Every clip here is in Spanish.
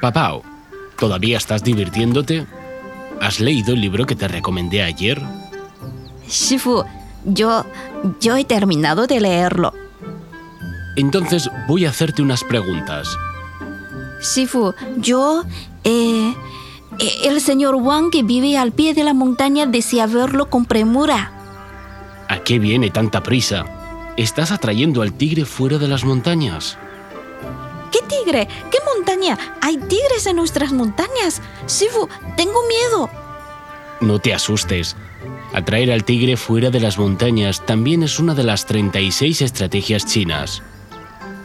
Papao, ¿todavía estás divirtiéndote? ¿Has leído el libro que te recomendé ayer? Shifu, yo, yo he terminado de leerlo. Entonces voy a hacerte unas preguntas. Shifu, yo... Eh, eh, el señor Wang que vive al pie de la montaña desea verlo con premura. ¿A qué viene tanta prisa? Estás atrayendo al tigre fuera de las montañas. ¿Qué tigre? ¿Qué montaña? Hay tigres en nuestras montañas. Shifu, tengo miedo. No te asustes. Atraer al tigre fuera de las montañas también es una de las 36 estrategias chinas.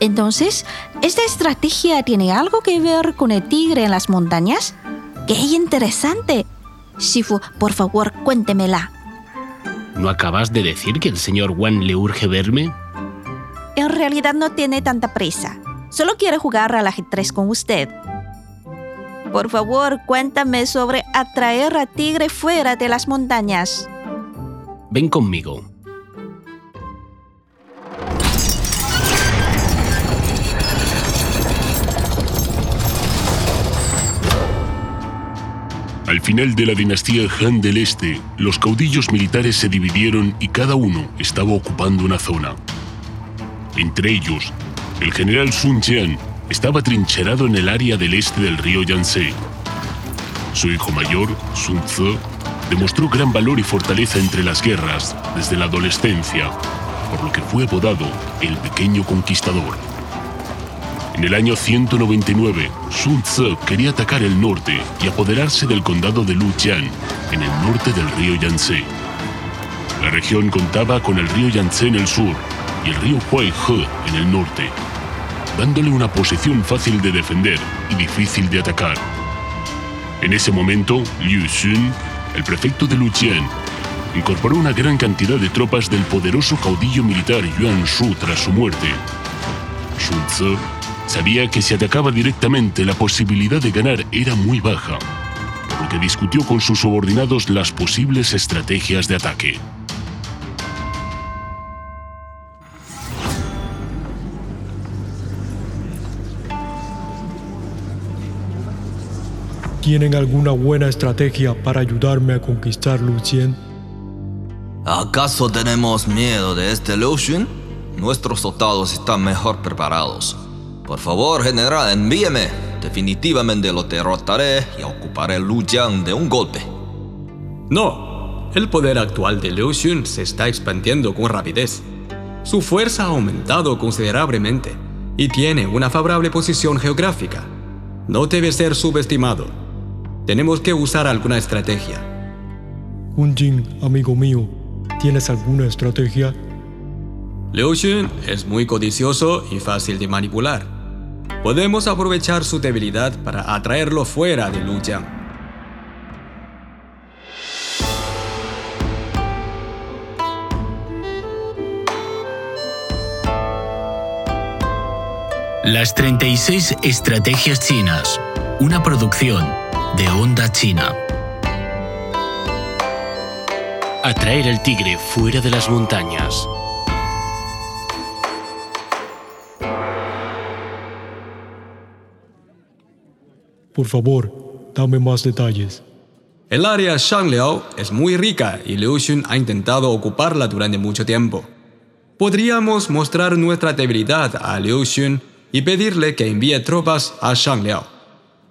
Entonces, ¿esta estrategia tiene algo que ver con el tigre en las montañas? ¡Qué interesante! Shifu, por favor, cuéntemela. ¿No acabas de decir que el señor Wan le urge verme? En realidad no tiene tanta prisa. Solo quiere jugar al ajedrez con usted. Por favor, cuéntame sobre atraer a tigre fuera de las montañas. Ven conmigo. Al final de la dinastía Han del Este, los caudillos militares se dividieron y cada uno estaba ocupando una zona. Entre ellos, el general Sun Jian estaba trincherado en el área del este del río Yangtze. Su hijo mayor, Sun Tzu, demostró gran valor y fortaleza entre las guerras desde la adolescencia, por lo que fue apodado el pequeño conquistador. En el año 199, Sun Tzu quería atacar el norte y apoderarse del condado de Lujian, en el norte del río Yangtze. La región contaba con el río Yangtze en el sur y el río Huaihe en el norte, dándole una posición fácil de defender y difícil de atacar. En ese momento, Liu Xun, el prefecto de Lujian, incorporó una gran cantidad de tropas del poderoso caudillo militar Yuan Shu tras su muerte. Sun Tzu Sabía que si atacaba directamente la posibilidad de ganar era muy baja, por lo que discutió con sus subordinados las posibles estrategias de ataque. ¿Tienen alguna buena estrategia para ayudarme a conquistar Lucien? ¿Acaso tenemos miedo de este Lucien? Nuestros soldados están mejor preparados. Por favor, general, envíeme. Definitivamente lo derrotaré y ocuparé Lujiang de un golpe. No, el poder actual de Liu Xun se está expandiendo con rapidez. Su fuerza ha aumentado considerablemente y tiene una favorable posición geográfica. No debe ser subestimado. Tenemos que usar alguna estrategia. Jin, amigo mío, ¿tienes alguna estrategia? Liu Xun es muy codicioso y fácil de manipular. Podemos aprovechar su debilidad para atraerlo fuera de Lujiang. Las 36 Estrategias Chinas, una producción de Onda China. Atraer al tigre fuera de las montañas. Por favor, dame más detalles. El área Shangliao es muy rica y Liu Xun ha intentado ocuparla durante mucho tiempo. Podríamos mostrar nuestra debilidad a Liu Xun y pedirle que envíe tropas a Shangliao.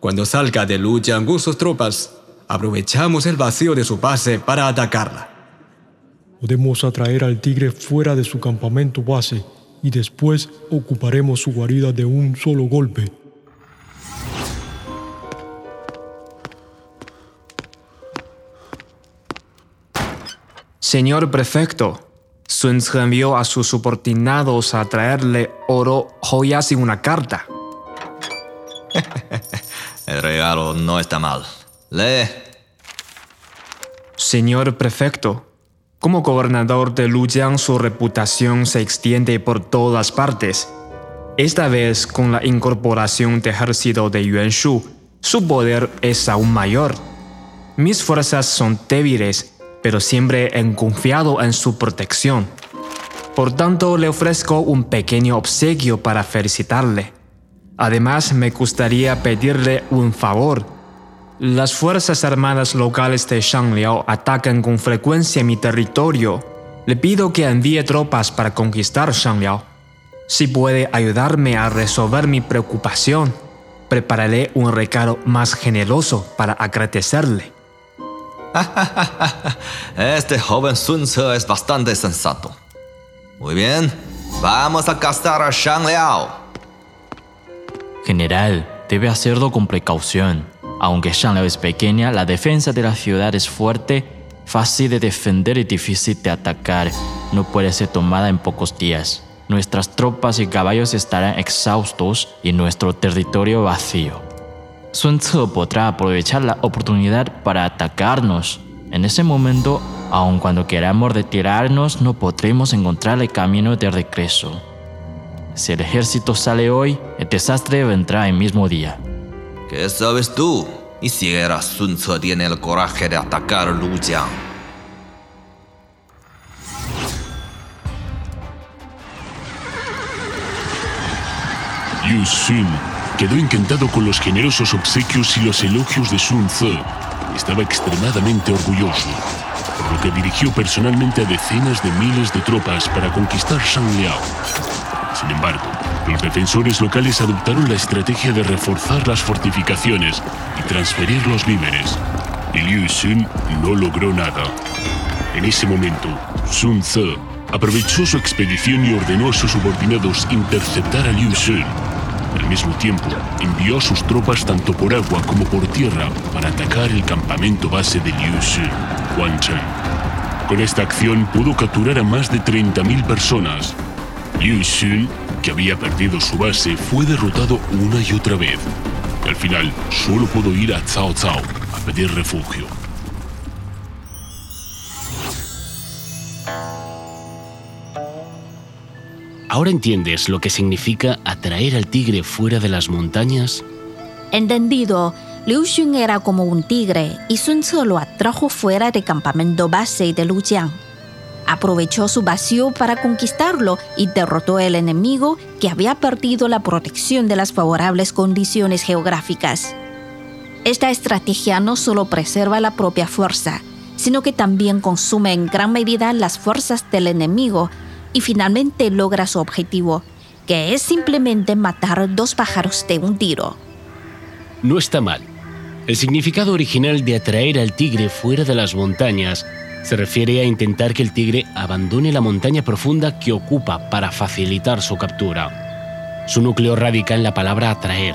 Cuando salga de Lujiang con sus tropas, aprovechamos el vacío de su base para atacarla. Podemos atraer al tigre fuera de su campamento base y después ocuparemos su guarida de un solo golpe. Señor prefecto, Sun Tzu envió a sus subordinados a traerle oro, joyas y una carta. El regalo no está mal. Lee. Señor prefecto, como gobernador de Lujiang su reputación se extiende por todas partes. Esta vez con la incorporación de ejército de Yuan Shu, su poder es aún mayor. Mis fuerzas son débiles pero siempre he confiado en su protección. Por tanto, le ofrezco un pequeño obsequio para felicitarle. Además, me gustaría pedirle un favor. Las Fuerzas Armadas locales de Shangliao atacan con frecuencia mi territorio. Le pido que envíe tropas para conquistar Shangliao. Si puede ayudarme a resolver mi preocupación, prepararé un regalo más generoso para agradecerle. este joven Sun Tzu es bastante sensato. Muy bien, vamos a castar a Shang Liao. General, debe hacerlo con precaución. Aunque Shangliao es pequeña, la defensa de la ciudad es fuerte, fácil de defender y difícil de atacar. No puede ser tomada en pocos días. Nuestras tropas y caballos estarán exhaustos y nuestro territorio vacío. Sun Tzu podrá aprovechar la oportunidad para atacarnos. En ese momento, aun cuando queramos retirarnos, no podremos encontrar el camino de regreso. Si el ejército sale hoy, el desastre vendrá el mismo día. ¿Qué sabes tú? Ni siquiera Sun Tzu tiene el coraje de atacar a Lujiang. Yu Xun quedó encantado con los generosos obsequios y los elogios de Sun Tzu. Estaba extremadamente orgulloso, por lo que dirigió personalmente a decenas de miles de tropas para conquistar Shangliao. Sin embargo, los defensores locales adoptaron la estrategia de reforzar las fortificaciones y transferir los víveres. Y Liu Xun no logró nada. En ese momento, Sun Tzu aprovechó su expedición y ordenó a sus subordinados interceptar a Liu Xun. Al mismo tiempo, envió a sus tropas tanto por agua como por tierra para atacar el campamento base de Liu Xun, Huanchan. Con esta acción pudo capturar a más de 30.000 personas. Liu Xun, que había perdido su base, fue derrotado una y otra vez. Y al final, solo pudo ir a Cao Cao a pedir refugio. ¿Ahora entiendes lo que significa atraer al tigre fuera de las montañas? Entendido. Liu Xun era como un tigre y Sun Tzu lo atrajo fuera del campamento base de Lujiang. Aprovechó su vacío para conquistarlo y derrotó al enemigo que había perdido la protección de las favorables condiciones geográficas. Esta estrategia no solo preserva la propia fuerza, sino que también consume en gran medida las fuerzas del enemigo y finalmente logra su objetivo, que es simplemente matar dos pájaros de un tiro. No está mal. El significado original de atraer al tigre fuera de las montañas se refiere a intentar que el tigre abandone la montaña profunda que ocupa para facilitar su captura. Su núcleo radica en la palabra atraer.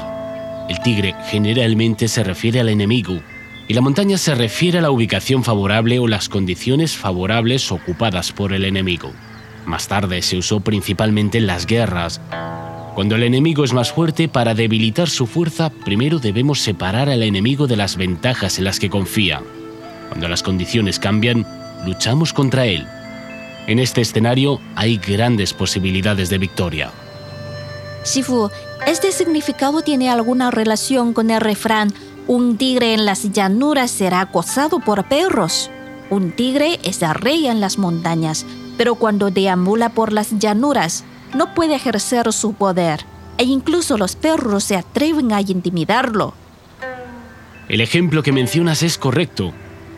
El tigre generalmente se refiere al enemigo y la montaña se refiere a la ubicación favorable o las condiciones favorables ocupadas por el enemigo. Más tarde se usó principalmente en las guerras. Cuando el enemigo es más fuerte, para debilitar su fuerza, primero debemos separar al enemigo de las ventajas en las que confía. Cuando las condiciones cambian, luchamos contra él. En este escenario hay grandes posibilidades de victoria. Shifu, ¿este significado tiene alguna relación con el refrán un tigre en las llanuras será acosado por perros? Un tigre es el rey en las montañas, pero cuando deambula por las llanuras no puede ejercer su poder, e incluso los perros se atreven a intimidarlo. El ejemplo que mencionas es correcto.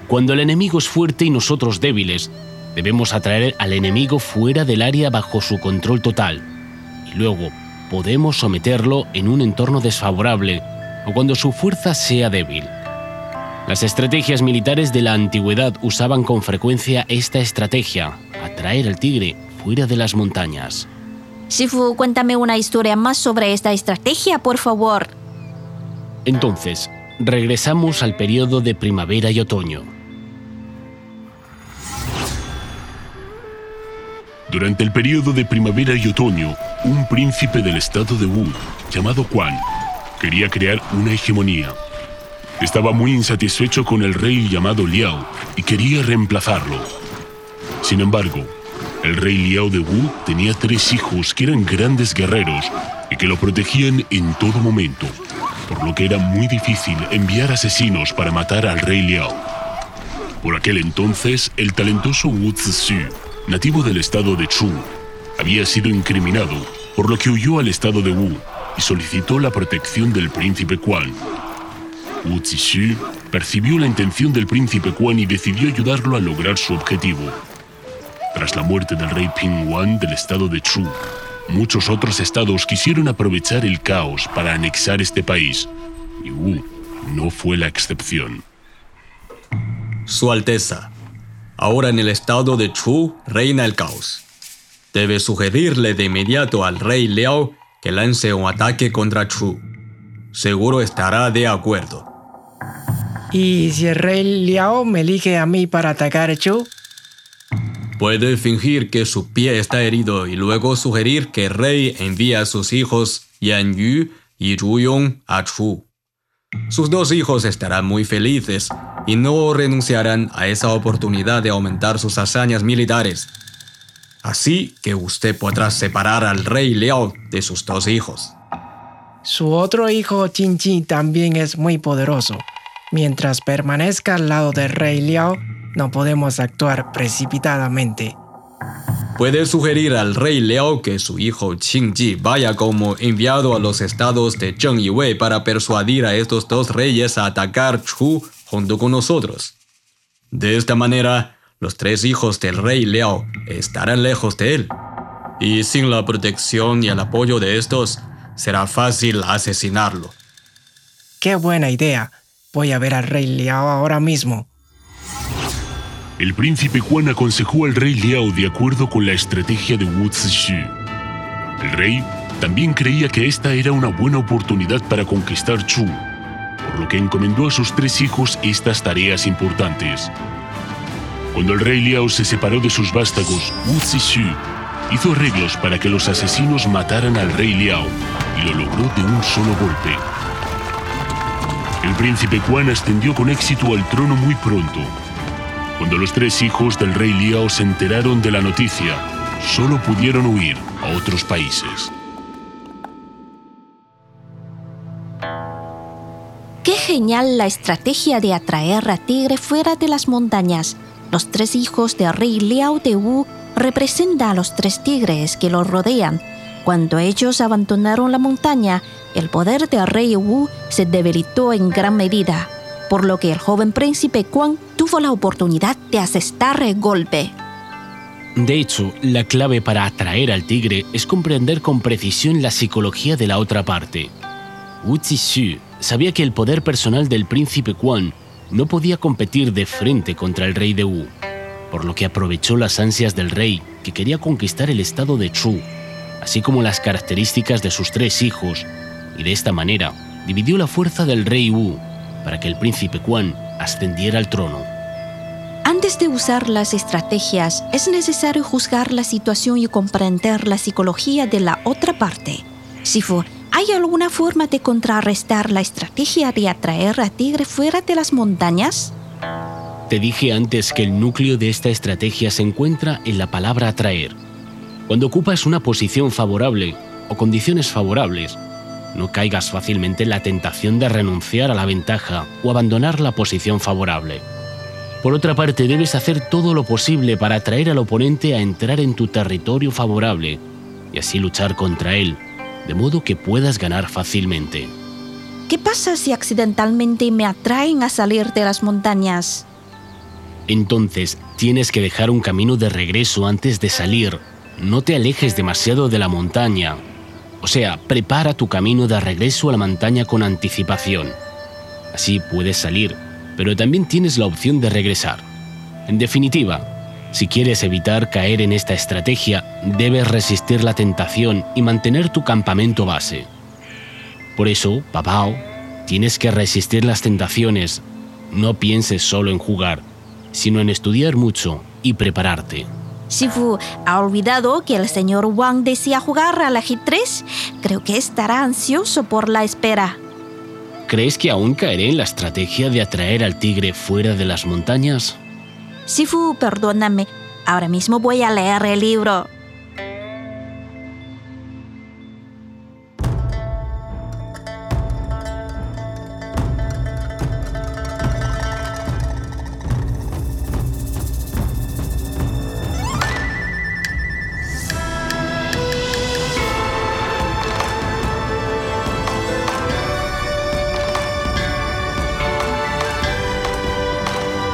Cuando el enemigo es fuerte y nosotros débiles, debemos atraer al enemigo fuera del área bajo su control total. Y luego podemos someterlo en un entorno desfavorable o cuando su fuerza sea débil. Las estrategias militares de la antigüedad usaban con frecuencia esta estrategia, atraer al tigre fuera de las montañas. Shifu, cuéntame una historia más sobre esta estrategia, por favor. Entonces, regresamos al periodo de primavera y otoño. Durante el periodo de primavera y otoño, un príncipe del estado de Wu, llamado Quan, quería crear una hegemonía. Estaba muy insatisfecho con el rey llamado Liao y quería reemplazarlo. Sin embargo, el rey Liao de Wu tenía tres hijos que eran grandes guerreros y que lo protegían en todo momento, por lo que era muy difícil enviar asesinos para matar al rey Liao. Por aquel entonces, el talentoso Wu Zixu, nativo del estado de Chu, había sido incriminado, por lo que huyó al estado de Wu y solicitó la protección del príncipe Quan. Wu Zixu percibió la intención del príncipe Quan y decidió ayudarlo a lograr su objetivo. Tras la muerte del rey Ping del estado de Chu, muchos otros estados quisieron aprovechar el caos para anexar este país, y Wu no fue la excepción. Su Alteza, ahora en el estado de Chu reina el caos. Debe sugerirle de inmediato al rey Liao que lance un ataque contra Chu. Seguro estará de acuerdo. ¿Y si el rey Liao me elige a mí para atacar a Chu? Puede fingir que su pie está herido y luego sugerir que el rey envía a sus hijos Yan Yu y Zhu Yong a Chu. Sus dos hijos estarán muy felices y no renunciarán a esa oportunidad de aumentar sus hazañas militares. Así que usted podrá separar al rey Liao de sus dos hijos. Su otro hijo Qin Chi también es muy poderoso. Mientras permanezca al lado del rey Liao, no podemos actuar precipitadamente. Puede sugerir al rey Liao que su hijo Qingji vaya como enviado a los estados de Zheng y Wei para persuadir a estos dos reyes a atacar Chu junto con nosotros. De esta manera, los tres hijos del rey Liao estarán lejos de él. Y sin la protección y el apoyo de estos, será fácil asesinarlo. ¡Qué buena idea! Voy a ver al rey Liao ahora mismo. El príncipe Juan aconsejó al rey Liao de acuerdo con la estrategia de Wu Zixu. El rey también creía que esta era una buena oportunidad para conquistar Chu, por lo que encomendó a sus tres hijos estas tareas importantes. Cuando el rey Liao se separó de sus vástagos, Wu Zixu hizo arreglos para que los asesinos mataran al rey Liao y lo logró de un solo golpe. El príncipe Quan ascendió con éxito al trono muy pronto. Cuando los tres hijos del rey Liao se enteraron de la noticia, solo pudieron huir a otros países. Genial la estrategia de atraer a Tigre fuera de las montañas. Los tres hijos del rey Liao de Wu representan a los tres tigres que lo rodean. Cuando ellos abandonaron la montaña, el poder del rey Wu se debilitó en gran medida, por lo que el joven príncipe Quan tuvo la oportunidad de asestar el golpe. De hecho, la clave para atraer al tigre es comprender con precisión la psicología de la otra parte. Wu Zixu sabía que el poder personal del príncipe Quan no podía competir de frente contra el rey de Wu, por lo que aprovechó las ansias del rey que quería conquistar el estado de Chu, así como las características de sus tres hijos, y de esta manera dividió la fuerza del rey Wu para que el príncipe Quan ascendiera al trono. Antes de usar las estrategias, es necesario juzgar la situación y comprender la psicología de la otra parte. Sifu, ¿hay alguna forma de contrarrestar la estrategia de atraer a Tigre fuera de las montañas? Te dije antes que el núcleo de esta estrategia se encuentra en la palabra atraer. Cuando ocupas una posición favorable o condiciones favorables, no caigas fácilmente en la tentación de renunciar a la ventaja o abandonar la posición favorable. Por otra parte, debes hacer todo lo posible para atraer al oponente a entrar en tu territorio favorable y así luchar contra él, de modo que puedas ganar fácilmente. ¿Qué pasa si accidentalmente me atraen a salir de las montañas? Entonces, tienes que dejar un camino de regreso antes de salir. No te alejes demasiado de la montaña. O sea, prepara tu camino de regreso a la montaña con anticipación. Así puedes salir, pero también tienes la opción de regresar. En definitiva, si quieres evitar caer en esta estrategia, debes resistir la tentación y mantener tu campamento base. Por eso, Papao, tienes que resistir las tentaciones. No pienses solo en jugar, sino en estudiar mucho y prepararte. Sifu, ¿ha olvidado que el señor Wang desea jugar al ajedrez? Creo que estará ansioso por la espera. ¿Crees que aún caeré en la estrategia de atraer al tigre fuera de las montañas? Sifu, perdóname. Ahora mismo voy a leer el libro.